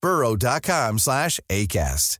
burrow.com slash ACAST.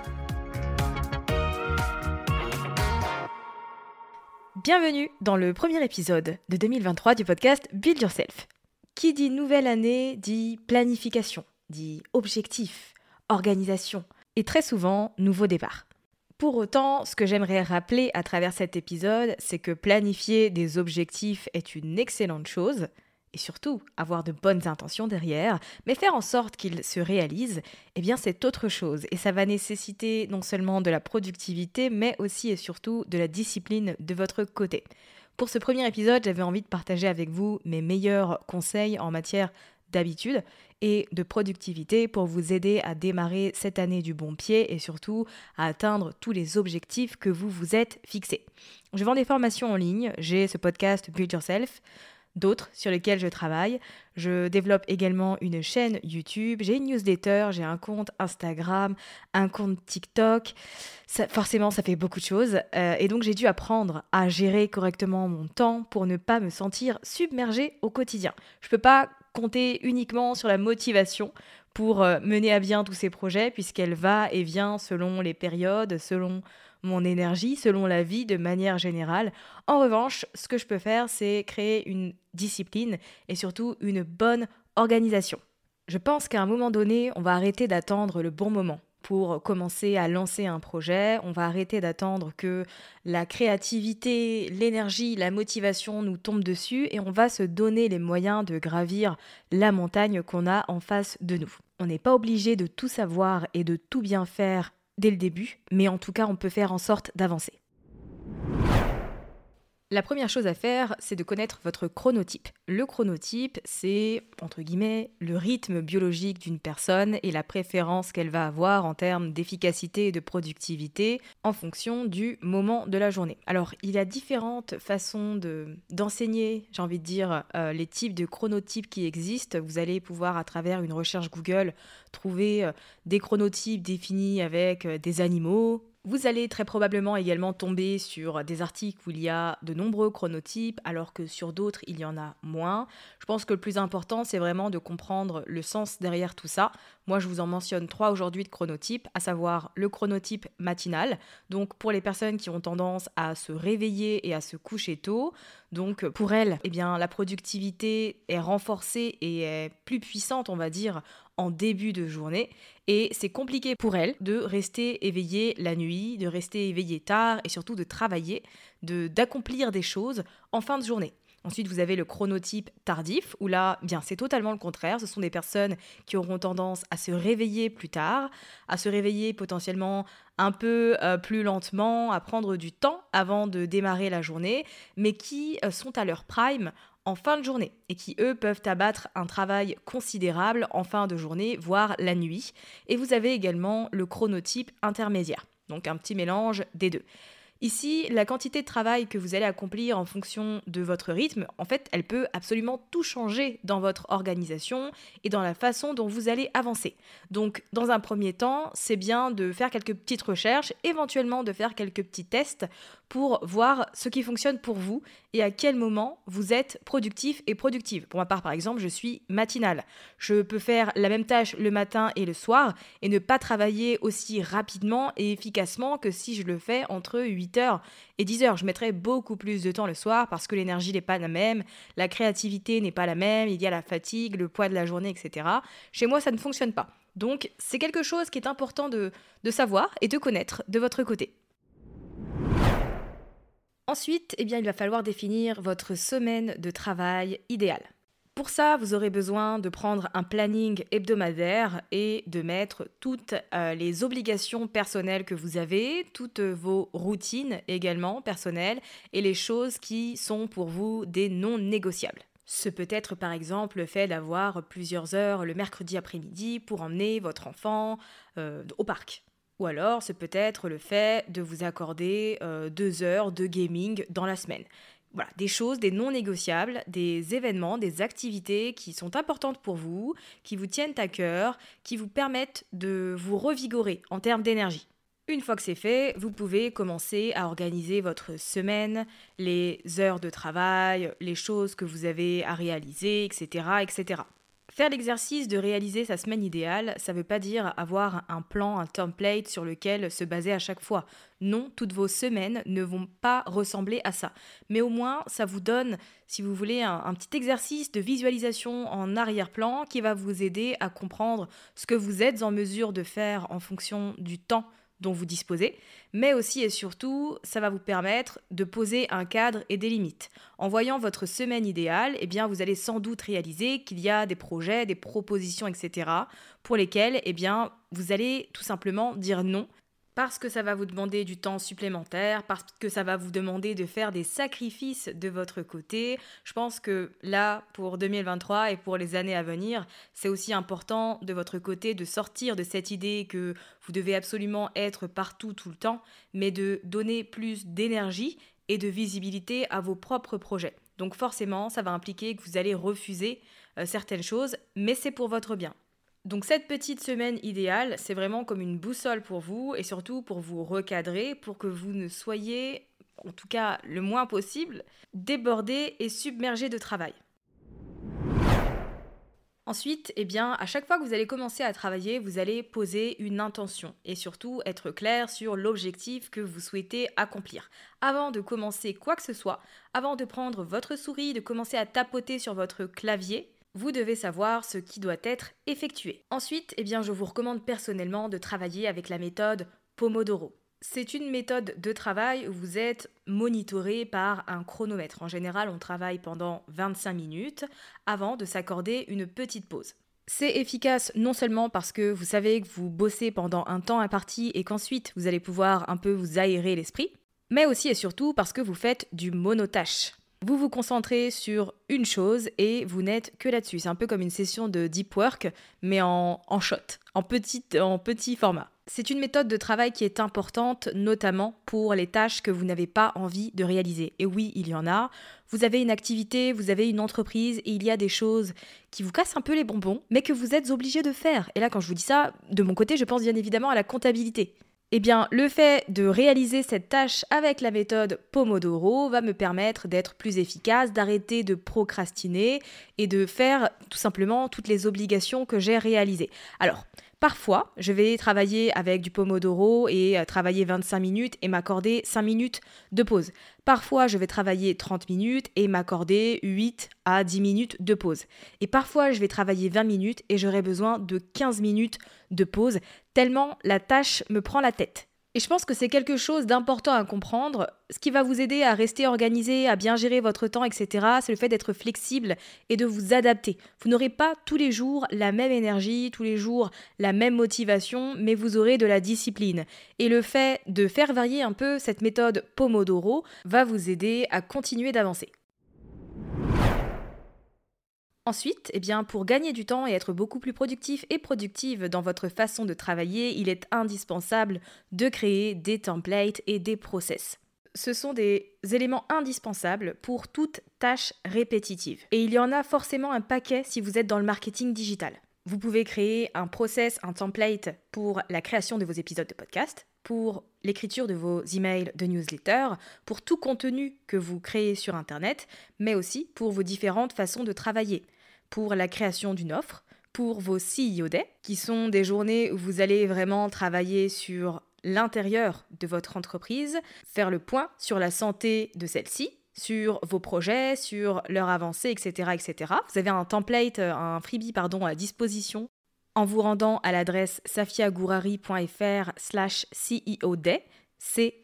Bienvenue dans le premier épisode de 2023 du podcast Build Yourself. Qui dit nouvelle année dit planification, dit objectif, organisation et très souvent nouveau départ. Pour autant, ce que j'aimerais rappeler à travers cet épisode, c'est que planifier des objectifs est une excellente chose, et surtout avoir de bonnes intentions derrière, mais faire en sorte qu'ils se réalisent, eh bien c'est autre chose. Et ça va nécessiter non seulement de la productivité, mais aussi et surtout de la discipline de votre côté. Pour ce premier épisode, j'avais envie de partager avec vous mes meilleurs conseils en matière d'habitude et de productivité pour vous aider à démarrer cette année du bon pied et surtout à atteindre tous les objectifs que vous vous êtes fixés. Je vends des formations en ligne, j'ai ce podcast Build Yourself d'autres sur lesquels je travaille. Je développe également une chaîne YouTube, j'ai une newsletter, j'ai un compte Instagram, un compte TikTok. forcément, ça fait beaucoup de choses. Euh, et donc, j'ai dû apprendre à gérer correctement mon temps pour ne pas me sentir submergée au quotidien. Je ne peux pas compter uniquement sur la motivation pour euh, mener à bien tous ces projets, puisqu'elle va et vient selon les périodes, selon mon énergie selon la vie de manière générale. En revanche, ce que je peux faire, c'est créer une discipline et surtout une bonne organisation. Je pense qu'à un moment donné, on va arrêter d'attendre le bon moment pour commencer à lancer un projet. On va arrêter d'attendre que la créativité, l'énergie, la motivation nous tombent dessus et on va se donner les moyens de gravir la montagne qu'on a en face de nous. On n'est pas obligé de tout savoir et de tout bien faire dès le début, mais en tout cas, on peut faire en sorte d'avancer. La première chose à faire, c'est de connaître votre chronotype. Le chronotype, c'est, entre guillemets, le rythme biologique d'une personne et la préférence qu'elle va avoir en termes d'efficacité et de productivité en fonction du moment de la journée. Alors, il y a différentes façons de, d'enseigner, j'ai envie de dire, euh, les types de chronotypes qui existent. Vous allez pouvoir, à travers une recherche Google, trouver euh, des chronotypes définis avec euh, des animaux, vous allez très probablement également tomber sur des articles où il y a de nombreux chronotypes, alors que sur d'autres, il y en a moins. Je pense que le plus important, c'est vraiment de comprendre le sens derrière tout ça. Moi, je vous en mentionne trois aujourd'hui de chronotypes, à savoir le chronotype matinal, donc pour les personnes qui ont tendance à se réveiller et à se coucher tôt. Donc pour elles, eh bien, la productivité est renforcée et est plus puissante, on va dire, en début de journée et c'est compliqué pour elle de rester éveillée la nuit, de rester éveillée tard et surtout de travailler, de d'accomplir des choses en fin de journée. Ensuite, vous avez le chronotype tardif, où là, bien, c'est totalement le contraire. Ce sont des personnes qui auront tendance à se réveiller plus tard, à se réveiller potentiellement un peu euh, plus lentement, à prendre du temps avant de démarrer la journée, mais qui euh, sont à leur prime en fin de journée et qui, eux, peuvent abattre un travail considérable en fin de journée, voire la nuit. Et vous avez également le chronotype intermédiaire, donc un petit mélange des deux. Ici, la quantité de travail que vous allez accomplir en fonction de votre rythme, en fait, elle peut absolument tout changer dans votre organisation et dans la façon dont vous allez avancer. Donc, dans un premier temps, c'est bien de faire quelques petites recherches, éventuellement de faire quelques petits tests pour voir ce qui fonctionne pour vous et à quel moment vous êtes productif et productive. Pour ma part, par exemple, je suis matinale. Je peux faire la même tâche le matin et le soir et ne pas travailler aussi rapidement et efficacement que si je le fais entre 8h et 10h. Je mettrai beaucoup plus de temps le soir parce que l'énergie n'est pas la même, la créativité n'est pas la même, il y a la fatigue, le poids de la journée, etc. Chez moi, ça ne fonctionne pas. Donc, c'est quelque chose qui est important de, de savoir et de connaître de votre côté. Ensuite, eh il va falloir définir votre semaine de travail idéale. Pour ça, vous aurez besoin de prendre un planning hebdomadaire et de mettre toutes euh, les obligations personnelles que vous avez, toutes vos routines également personnelles et les choses qui sont pour vous des non négociables. Ce peut être par exemple le fait d'avoir plusieurs heures le mercredi après-midi pour emmener votre enfant euh, au parc. Ou alors, c'est peut-être le fait de vous accorder euh, deux heures de gaming dans la semaine. Voilà, des choses, des non négociables, des événements, des activités qui sont importantes pour vous, qui vous tiennent à cœur, qui vous permettent de vous revigorer en termes d'énergie. Une fois que c'est fait, vous pouvez commencer à organiser votre semaine, les heures de travail, les choses que vous avez à réaliser, etc. etc. Faire l'exercice de réaliser sa semaine idéale, ça ne veut pas dire avoir un plan, un template sur lequel se baser à chaque fois. Non, toutes vos semaines ne vont pas ressembler à ça. Mais au moins, ça vous donne, si vous voulez, un, un petit exercice de visualisation en arrière-plan qui va vous aider à comprendre ce que vous êtes en mesure de faire en fonction du temps dont vous disposez, mais aussi et surtout, ça va vous permettre de poser un cadre et des limites. En voyant votre semaine idéale, eh bien, vous allez sans doute réaliser qu'il y a des projets, des propositions, etc., pour lesquels, eh bien, vous allez tout simplement dire non parce que ça va vous demander du temps supplémentaire, parce que ça va vous demander de faire des sacrifices de votre côté. Je pense que là, pour 2023 et pour les années à venir, c'est aussi important de votre côté de sortir de cette idée que vous devez absolument être partout tout le temps, mais de donner plus d'énergie et de visibilité à vos propres projets. Donc forcément, ça va impliquer que vous allez refuser euh, certaines choses, mais c'est pour votre bien. Donc cette petite semaine idéale, c'est vraiment comme une boussole pour vous et surtout pour vous recadrer, pour que vous ne soyez, en tout cas le moins possible, débordé et submergé de travail. Ensuite, eh bien, à chaque fois que vous allez commencer à travailler, vous allez poser une intention et surtout être clair sur l'objectif que vous souhaitez accomplir. Avant de commencer quoi que ce soit, avant de prendre votre souris, de commencer à tapoter sur votre clavier, vous devez savoir ce qui doit être effectué. Ensuite, eh bien, je vous recommande personnellement de travailler avec la méthode Pomodoro. C'est une méthode de travail où vous êtes monitoré par un chronomètre. En général, on travaille pendant 25 minutes avant de s'accorder une petite pause. C'est efficace non seulement parce que vous savez que vous bossez pendant un temps imparti et qu'ensuite vous allez pouvoir un peu vous aérer l'esprit, mais aussi et surtout parce que vous faites du monotâche. Vous vous concentrez sur une chose et vous n'êtes que là-dessus. C'est un peu comme une session de deep work, mais en, shot, en petit, en petit format. C'est une méthode de travail qui est importante, notamment pour les tâches que vous n'avez pas envie de réaliser. Et oui, il y en a. Vous avez une activité, vous avez une entreprise, et il y a des choses qui vous cassent un peu les bonbons, mais que vous êtes obligé de faire. Et là, quand je vous dis ça, de mon côté, je pense bien évidemment à la comptabilité. Eh bien, le fait de réaliser cette tâche avec la méthode Pomodoro va me permettre d'être plus efficace, d'arrêter de procrastiner et de faire tout simplement toutes les obligations que j'ai réalisées. Alors, Parfois, je vais travailler avec du Pomodoro et euh, travailler 25 minutes et m'accorder 5 minutes de pause. Parfois, je vais travailler 30 minutes et m'accorder 8 à 10 minutes de pause. Et parfois, je vais travailler 20 minutes et j'aurai besoin de 15 minutes de pause, tellement la tâche me prend la tête. Et je pense que c'est quelque chose d'important à comprendre. Ce qui va vous aider à rester organisé, à bien gérer votre temps, etc., c'est le fait d'être flexible et de vous adapter. Vous n'aurez pas tous les jours la même énergie, tous les jours la même motivation, mais vous aurez de la discipline. Et le fait de faire varier un peu cette méthode Pomodoro va vous aider à continuer d'avancer. Ensuite, eh pour gagner du temps et être beaucoup plus productif et productive dans votre façon de travailler, il est indispensable de créer des templates et des process. Ce sont des éléments indispensables pour toute tâche répétitive. Et il y en a forcément un paquet si vous êtes dans le marketing digital. Vous pouvez créer un process, un template pour la création de vos épisodes de podcast, pour l'écriture de vos emails de newsletter, pour tout contenu que vous créez sur Internet, mais aussi pour vos différentes façons de travailler, pour la création d'une offre, pour vos CEO Day, qui sont des journées où vous allez vraiment travailler sur l'intérieur de votre entreprise, faire le point sur la santé de celle-ci, sur vos projets, sur leur avancée, etc., etc. Vous avez un template, un freebie pardon, à disposition en vous rendant à l'adresse safiagourari.fr slash ceoday, C-E-O-D-A-Y.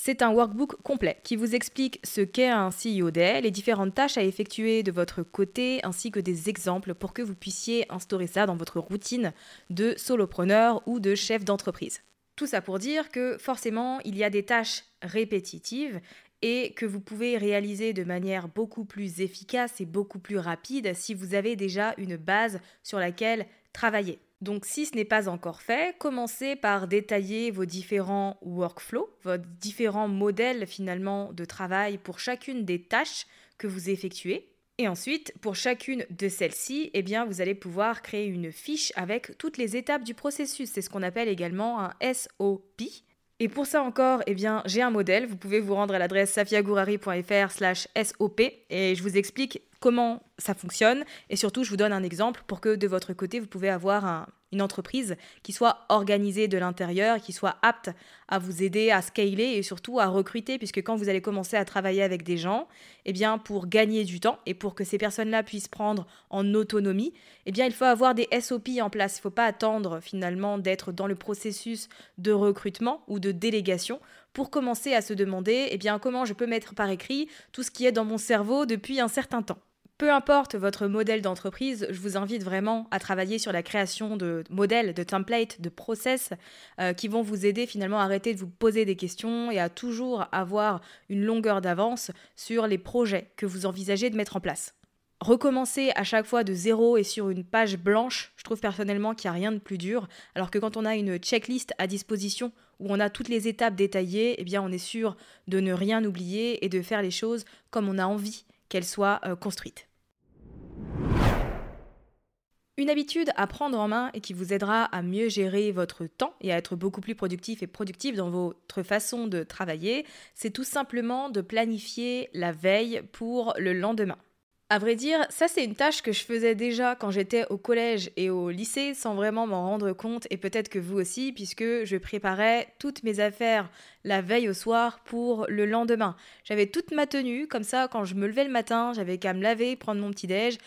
C'est un workbook complet qui vous explique ce qu'est un CEO Day, les différentes tâches à effectuer de votre côté, ainsi que des exemples pour que vous puissiez instaurer ça dans votre routine de solopreneur ou de chef d'entreprise. Tout ça pour dire que forcément, il y a des tâches répétitives et que vous pouvez réaliser de manière beaucoup plus efficace et beaucoup plus rapide si vous avez déjà une base sur laquelle travailler. Donc si ce n'est pas encore fait, commencez par détailler vos différents workflows, vos différents modèles finalement de travail pour chacune des tâches que vous effectuez. Et ensuite, pour chacune de celles-ci, eh bien, vous allez pouvoir créer une fiche avec toutes les étapes du processus. C'est ce qu'on appelle également un SOP. Et pour ça encore, eh bien, j'ai un modèle. Vous pouvez vous rendre à l'adresse safiagourari.fr SOP et je vous explique comment ça fonctionne et surtout je vous donne un exemple pour que de votre côté vous pouvez avoir une entreprise qui soit organisée de l'intérieur, qui soit apte à vous aider à scaler et surtout à recruter puisque quand vous allez commencer à travailler avec des gens, eh bien pour gagner du temps et pour que ces personnes-là puissent prendre en autonomie, eh bien il faut avoir des SOP en place. Il ne faut pas attendre finalement d'être dans le processus de recrutement ou de délégation pour commencer à se demander eh bien comment je peux mettre par écrit tout ce qui est dans mon cerveau depuis un certain temps. Peu importe votre modèle d'entreprise, je vous invite vraiment à travailler sur la création de modèles, de templates, de process euh, qui vont vous aider finalement à arrêter de vous poser des questions et à toujours avoir une longueur d'avance sur les projets que vous envisagez de mettre en place. Recommencer à chaque fois de zéro et sur une page blanche, je trouve personnellement qu'il n'y a rien de plus dur, alors que quand on a une checklist à disposition où on a toutes les étapes détaillées, eh bien on est sûr de ne rien oublier et de faire les choses comme on a envie qu'elles soient euh, construites. Une habitude à prendre en main et qui vous aidera à mieux gérer votre temps et à être beaucoup plus productif et productif dans votre façon de travailler, c'est tout simplement de planifier la veille pour le lendemain. À vrai dire, ça c'est une tâche que je faisais déjà quand j'étais au collège et au lycée sans vraiment m'en rendre compte et peut-être que vous aussi puisque je préparais toutes mes affaires la veille au soir pour le lendemain. J'avais toute ma tenue comme ça quand je me levais le matin, j'avais qu'à me laver, prendre mon petit déj,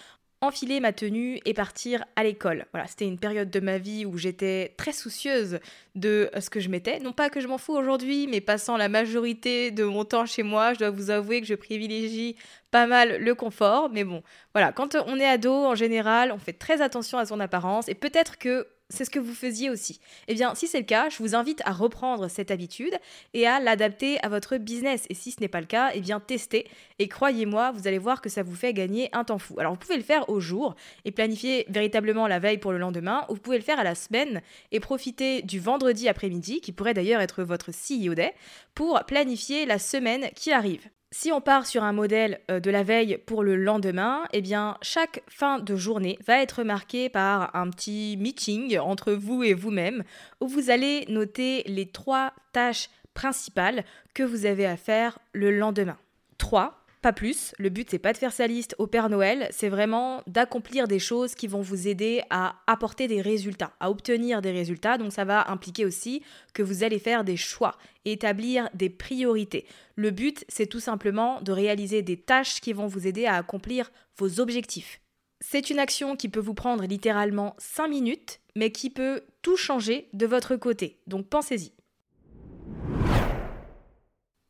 enfiler ma tenue et partir à l'école. Voilà, c'était une période de ma vie où j'étais très soucieuse de ce que je mettais. Non pas que je m'en fous aujourd'hui, mais passant la majorité de mon temps chez moi, je dois vous avouer que je privilégie pas mal le confort. Mais bon, voilà, quand on est ado, en général, on fait très attention à son apparence et peut-être que c'est ce que vous faisiez aussi. Eh bien, si c'est le cas, je vous invite à reprendre cette habitude et à l'adapter à votre business. Et si ce n'est pas le cas, eh bien, testez. Et croyez-moi, vous allez voir que ça vous fait gagner un temps fou. Alors, vous pouvez le faire au jour et planifier véritablement la veille pour le lendemain, ou vous pouvez le faire à la semaine et profiter du vendredi après-midi, qui pourrait d'ailleurs être votre CEO Day, pour planifier la semaine qui arrive. Si on part sur un modèle euh, de la veille pour le lendemain, eh bien chaque fin de journée va être marquée par un petit meeting entre vous et vous-même où vous allez noter les trois tâches principales que vous avez à faire le lendemain. Trois, pas plus. Le but, c'est pas de faire sa liste au Père Noël, c'est vraiment d'accomplir des choses qui vont vous aider à apporter des résultats, à obtenir des résultats. Donc, ça va impliquer aussi que vous allez faire des choix, établir des priorités. Le but, c'est tout simplement de réaliser des tâches qui vont vous aider à accomplir vos objectifs. C'est une action qui peut vous prendre littéralement 5 minutes, mais qui peut tout changer de votre côté. Donc pensez-y.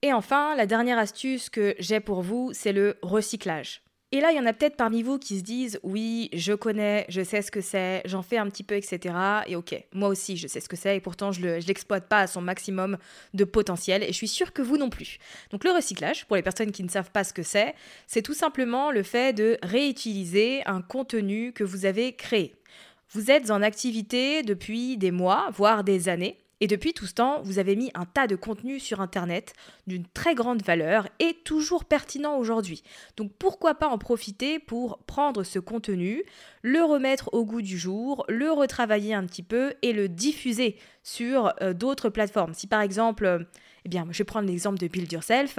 Et enfin, la dernière astuce que j'ai pour vous, c'est le recyclage. Et là, il y en a peut-être parmi vous qui se disent oui, je connais, je sais ce que c'est, j'en fais un petit peu, etc. Et ok, moi aussi, je sais ce que c'est, et pourtant, je ne l'exploite pas à son maximum de potentiel, et je suis sûre que vous non plus. Donc le recyclage, pour les personnes qui ne savent pas ce que c'est, c'est tout simplement le fait de réutiliser un contenu que vous avez créé. Vous êtes en activité depuis des mois, voire des années, et depuis tout ce temps, vous avez mis un tas de contenus sur Internet d'une très grande valeur et toujours pertinent aujourd'hui. Donc pourquoi pas en profiter pour prendre ce contenu, le remettre au goût du jour, le retravailler un petit peu et le diffuser sur euh, d'autres plateformes. Si par exemple, euh, eh bien, je vais prendre l'exemple de Build Yourself.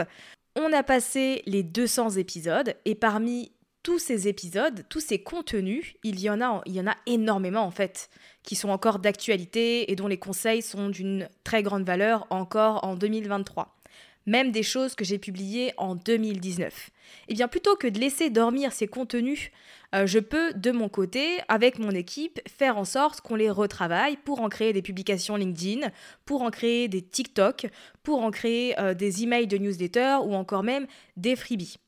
On a passé les 200 épisodes et parmi tous ces épisodes, tous ces contenus, il y en a, il y en a énormément en fait qui sont encore d'actualité et dont les conseils sont d'une très grande valeur encore en 2023. Même des choses que j'ai publiées en 2019. Eh bien, plutôt que de laisser dormir ces contenus, euh, je peux, de mon côté, avec mon équipe, faire en sorte qu'on les retravaille pour en créer des publications LinkedIn, pour en créer des TikTok, pour en créer euh, des emails de newsletter ou encore même des freebies.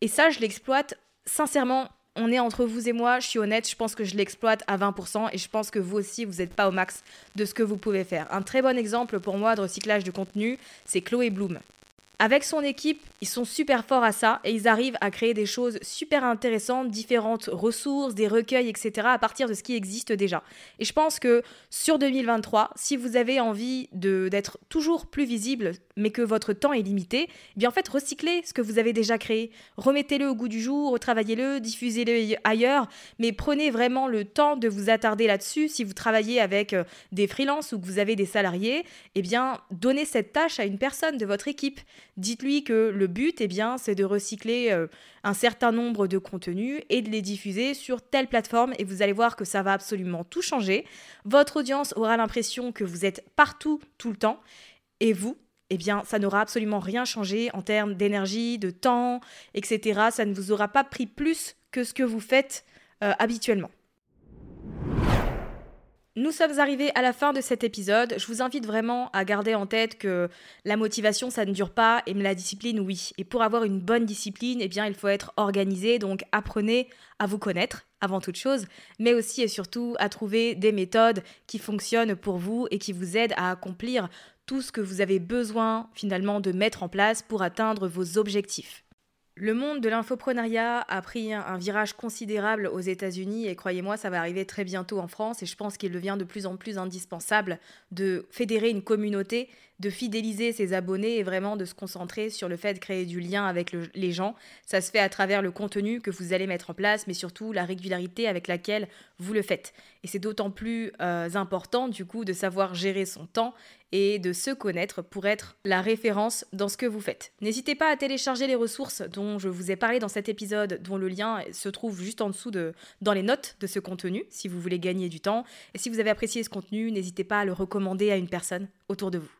Et ça, je l'exploite sincèrement on est entre vous et moi, je suis honnête, je pense que je l'exploite à 20% et je pense que vous aussi, vous n'êtes pas au max de ce que vous pouvez faire. Un très bon exemple pour moi de recyclage de contenu, c'est Chloé Bloom. Avec son équipe, ils sont super forts à ça et ils arrivent à créer des choses super intéressantes, différentes ressources, des recueils, etc. à partir de ce qui existe déjà. Et je pense que sur 2023, si vous avez envie d'être toujours plus visible, mais que votre temps est limité, eh bien en fait recyclez ce que vous avez déjà créé, remettez-le au goût du jour, retravaillez-le, diffusez-le ailleurs, mais prenez vraiment le temps de vous attarder là-dessus. Si vous travaillez avec euh, des freelances ou que vous avez des salariés, eh bien donnez cette tâche à une personne de votre équipe dites-lui que le but, eh bien, c'est de recycler euh, un certain nombre de contenus et de les diffuser sur telle plateforme et vous allez voir que ça va absolument tout changer. Votre audience aura l'impression que vous êtes partout tout le temps et vous, eh bien, ça n'aura absolument rien changé en termes d'énergie, de temps, etc. Ça ne vous aura pas pris plus que ce que vous faites euh, habituellement. Nous sommes arrivés à la fin de cet épisode. Je vous invite vraiment à garder en tête que la motivation, ça ne dure pas, et la discipline, oui. Et pour avoir une bonne discipline, eh bien, il faut être organisé. Donc, apprenez à vous connaître avant toute chose, mais aussi et surtout à trouver des méthodes qui fonctionnent pour vous et qui vous aident à accomplir tout ce que vous avez besoin finalement de mettre en place pour atteindre vos objectifs. Le monde de l'infoprenariat a pris un, virage considérable aux États-Unis et croyez-moi, ça va arriver très bientôt en France et je pense qu'il devient de plus en plus indispensable de fédérer une communauté de fidéliser ses abonnés et vraiment de se concentrer sur le fait de créer du lien avec les gens. Ça se fait à travers le contenu que vous allez mettre en place, mais surtout la régularité avec laquelle vous le faites. Et c'est d'autant plus euh, important du coup de savoir gérer son temps et de se connaître pour être la référence dans ce que vous faites. N'hésitez pas à télécharger les ressources dont je vous ai parlé dans cet épisode, dont le lien se trouve juste en dessous de, dans les notes de ce contenu, si vous voulez gagner du temps. Et si vous avez apprécié ce contenu, n'hésitez pas à le recommander à une personne autour de vous.